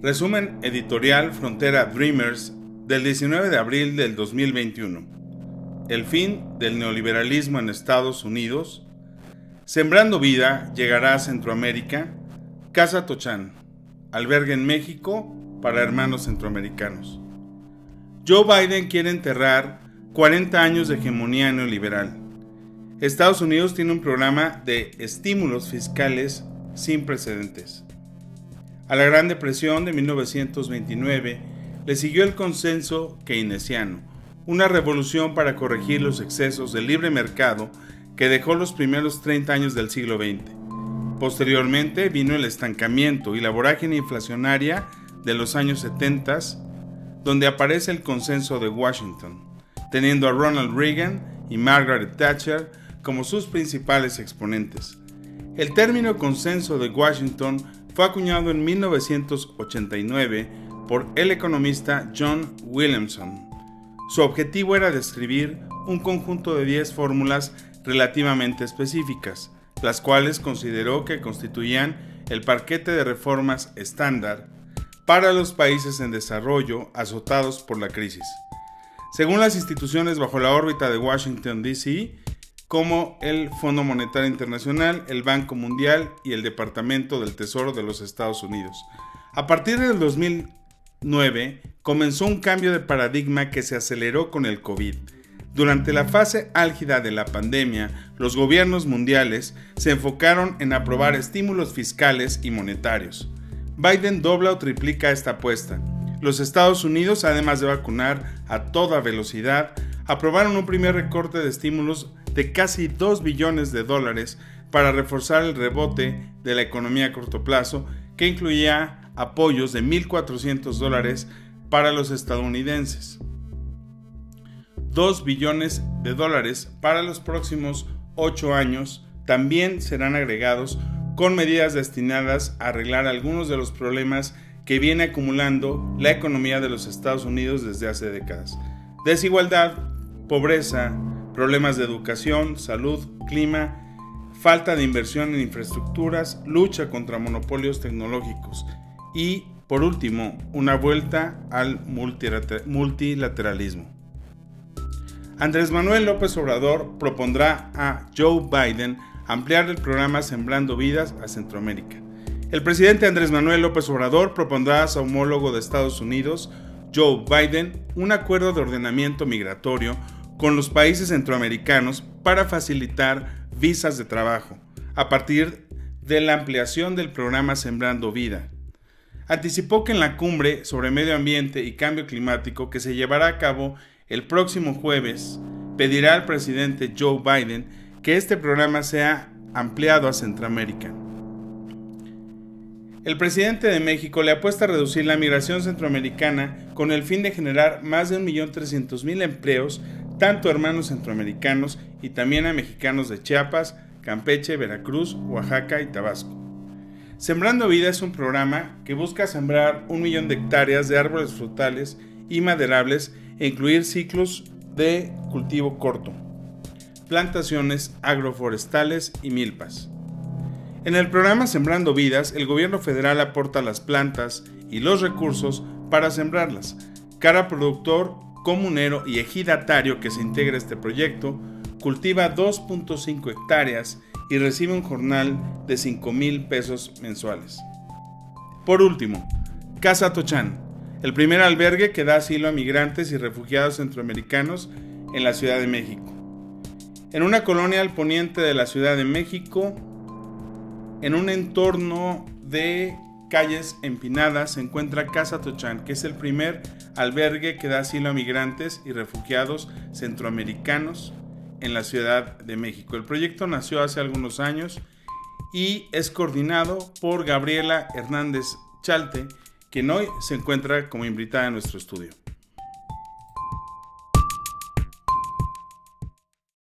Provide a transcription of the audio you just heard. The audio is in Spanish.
Resumen editorial Frontera Dreamers del 19 de abril del 2021. El fin del neoliberalismo en Estados Unidos. Sembrando vida llegará a Centroamérica. Casa Tochán. Albergue en México para hermanos centroamericanos. Joe Biden quiere enterrar 40 años de hegemonía neoliberal. Estados Unidos tiene un programa de estímulos fiscales sin precedentes. A la Gran Depresión de 1929 le siguió el consenso keynesiano, una revolución para corregir los excesos del libre mercado que dejó los primeros 30 años del siglo XX. Posteriormente vino el estancamiento y la vorágine inflacionaria de los años 70, donde aparece el consenso de Washington, teniendo a Ronald Reagan y Margaret Thatcher como sus principales exponentes. El término consenso de Washington fue acuñado en 1989 por el economista John Williamson. Su objetivo era describir un conjunto de 10 fórmulas relativamente específicas, las cuales consideró que constituían el parquete de reformas estándar para los países en desarrollo azotados por la crisis. Según las instituciones bajo la órbita de Washington, D.C., como el Fondo Monetario Internacional, el Banco Mundial y el Departamento del Tesoro de los Estados Unidos. A partir del 2009 comenzó un cambio de paradigma que se aceleró con el COVID. Durante la fase álgida de la pandemia, los gobiernos mundiales se enfocaron en aprobar estímulos fiscales y monetarios. Biden dobla o triplica esta apuesta. Los Estados Unidos, además de vacunar a toda velocidad, aprobaron un primer recorte de estímulos de casi 2 billones de dólares para reforzar el rebote de la economía a corto plazo, que incluía apoyos de 1.400 dólares para los estadounidenses. 2 billones de dólares para los próximos 8 años también serán agregados con medidas destinadas a arreglar algunos de los problemas que viene acumulando la economía de los Estados Unidos desde hace décadas. Desigualdad, pobreza, problemas de educación, salud, clima, falta de inversión en infraestructuras, lucha contra monopolios tecnológicos y, por último, una vuelta al multilateralismo. Andrés Manuel López Obrador propondrá a Joe Biden ampliar el programa Sembrando Vidas a Centroamérica. El presidente Andrés Manuel López Obrador propondrá a su homólogo de Estados Unidos, Joe Biden, un acuerdo de ordenamiento migratorio con los países centroamericanos para facilitar visas de trabajo, a partir de la ampliación del programa Sembrando Vida. Anticipó que en la cumbre sobre medio ambiente y cambio climático que se llevará a cabo el próximo jueves, pedirá al presidente Joe Biden que este programa sea ampliado a Centroamérica. El presidente de México le apuesta a reducir la migración centroamericana con el fin de generar más de 1.300.000 empleos tanto a hermanos centroamericanos y también a mexicanos de Chiapas, Campeche, Veracruz, Oaxaca y Tabasco. Sembrando Vida es un programa que busca sembrar un millón de hectáreas de árboles frutales y maderables e incluir ciclos de cultivo corto, plantaciones agroforestales y milpas. En el programa Sembrando Vidas, el gobierno federal aporta las plantas y los recursos para sembrarlas. Cada productor comunero y ejidatario que se integra a este proyecto cultiva 2.5 hectáreas y recibe un jornal de 5 mil pesos mensuales. Por último, Casa Tochán, el primer albergue que da asilo a migrantes y refugiados centroamericanos en la Ciudad de México. En una colonia al poniente de la Ciudad de México, en un entorno de calles empinadas se encuentra Casa Tochán, que es el primer albergue que da asilo a migrantes y refugiados centroamericanos en la Ciudad de México. El proyecto nació hace algunos años y es coordinado por Gabriela Hernández Chalte, quien hoy se encuentra como invitada en nuestro estudio.